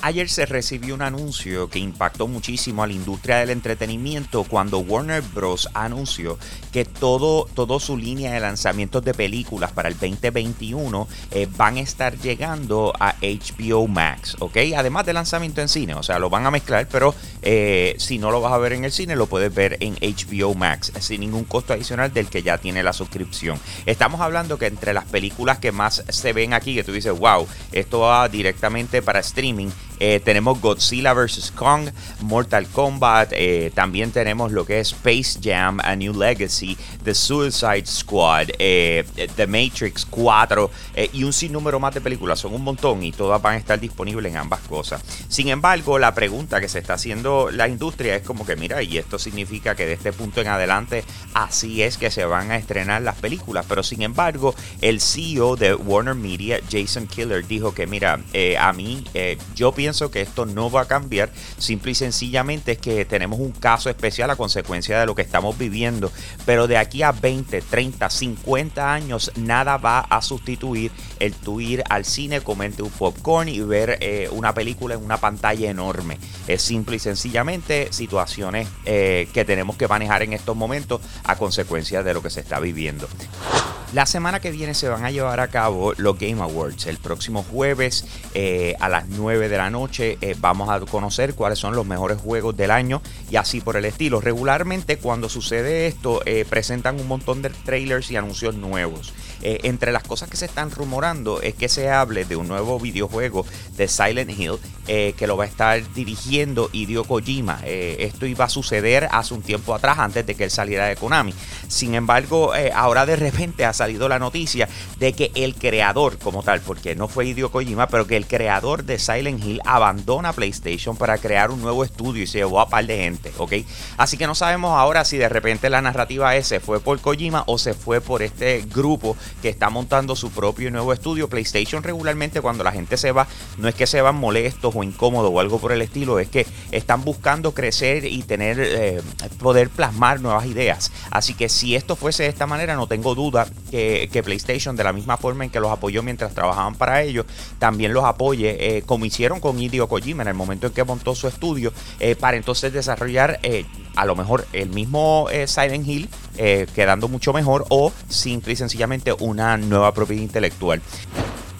Ayer se recibió un anuncio que impactó muchísimo a la industria del entretenimiento cuando Warner Bros. anunció que todo, su línea de lanzamientos de películas para el 2021 eh, van a estar llegando a HBO Max, ¿ok? Además del lanzamiento en cine, o sea, lo van a mezclar, pero eh, si no lo vas a ver en el cine, lo puedes ver en HBO Max sin ningún costo adicional del que ya tiene la suscripción. Estamos hablando que entre las películas que más se ven aquí, que tú dices, wow, esto va directamente para streaming eh, tenemos Godzilla vs. Kong, Mortal Kombat, eh, también tenemos lo que es Space Jam, A New Legacy, The Suicide Squad, eh, The Matrix 4 y un sinnúmero más de películas. Son un montón y todas van a estar disponibles en ambas cosas. Sin embargo, la pregunta que se está haciendo la industria es como que, mira, y esto significa que de este punto en adelante así es que se van a estrenar las películas. Pero sin embargo, el CEO de Warner Media, Jason Killer, dijo que, mira, a mí yo pienso pienso que esto no va a cambiar. Simple y sencillamente es que tenemos un caso especial a consecuencia de lo que estamos viviendo. Pero de aquí a 20, 30, 50 años, nada va a sustituir el tu ir al cine, comerte un popcorn y ver eh, una película en una pantalla enorme. Es simple y sencillamente situaciones eh, que tenemos que manejar en estos momentos a consecuencia de lo que se está viviendo. La semana que viene se van a llevar a cabo los Game Awards. El próximo jueves eh, a las 9 de la noche eh, vamos a conocer cuáles son los mejores juegos del año y así por el estilo. Regularmente cuando sucede esto eh, presentan un montón de trailers y anuncios nuevos. entre las cosas que se están rumorando es que se hable de un nuevo videojuego de Silent Hill que lo va a estar dirigiendo Hideo Kojima. esto iba a suceder hace un tiempo atrás antes de que él saliera de Konami. Sin embargo, ahora de repente hace salido la noticia de que el creador como tal, porque no fue Hideo Kojima, pero que el creador de Silent Hill abandona PlayStation para crear un nuevo estudio y se llevó a par de gente, ¿ok? Así que no sabemos ahora si de repente la narrativa es se fue por Kojima o se fue por este grupo que está montando su propio nuevo estudio. PlayStation regularmente cuando la gente se va, no es que se van molestos o incómodos o algo por el estilo, es que están buscando crecer y tener, eh, poder plasmar nuevas ideas. Así que si esto fuese de esta manera, no tengo duda que, PlayStation, de la misma forma en que los apoyó mientras trabajaban para ellos, también los apoye, eh, como hicieron con Hideo Kojima en el momento en que montó su estudio, eh, para entonces desarrollar eh, a lo mejor el mismo Silent Hill, quedando mucho mejor, o simple y sencillamente una nueva propiedad intelectual.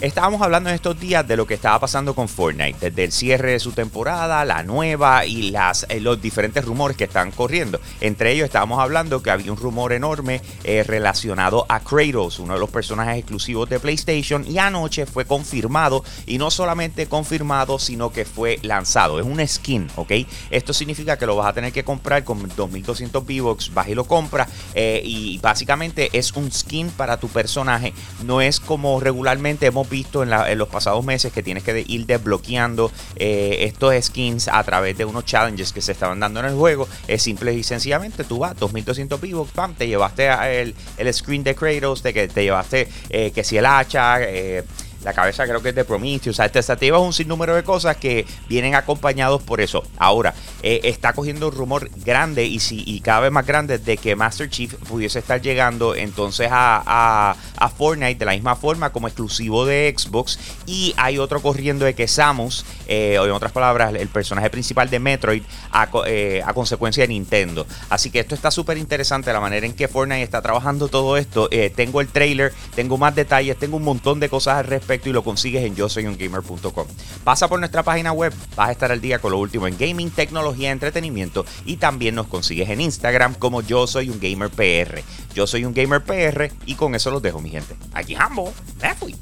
Estábamos hablando en estos días de lo que estaba pasando con Fortnite, desde el cierre de su temporada, la nueva y eh, los diferentes rumores que están corriendo. Entre ellos estábamos hablando que había un rumor enorme eh, relacionado a Kratos, uno de los personajes exclusivos de PlayStation, y anoche fue confirmado, y no solamente confirmado, sino que fue lanzado. Es un skin, ¿ok? Esto significa que lo vas a tener que comprar con 2200 V-Bucks, vas y lo compras, eh, y básicamente es un skin para tu personaje. No es como regularmente hemos visto en, los pasados meses que tienes que ir desbloqueando eh, estos skins a través de unos challenges que se estaban dando en el juego. Es simple y sencillamente tú vas 2200 vivos, pam, te llevaste el, el screen de Kratos, te, te llevaste eh, que si el hacha. Eh, la cabeza creo que es de Prometheus. O sea, te este un sinnúmero de cosas que vienen acompañados por eso. Ahora, eh, está cogiendo un rumor grande y, si, y cada vez más grande de que Master Chief pudiese estar llegando entonces a, a, Fortnite de la misma forma como exclusivo de Xbox. Y hay otro corriendo de que Samus, eh, o en otras palabras, el personaje principal de Metroid, a, eh, a consecuencia de Nintendo. Así que esto está súper interesante, la manera en que Fortnite está trabajando todo esto. tengo el trailer, tengo más detalles, tengo un montón de cosas al y lo consigues en yo soy un gamer.com. Pasa por nuestra página web, vas a estar al día con lo último en gaming, tecnología, entretenimiento y también nos consigues en Instagram como yo soy un gamer PR. Yo soy un gamer PR y con eso los dejo mi gente. Aquí Hambo, me fui.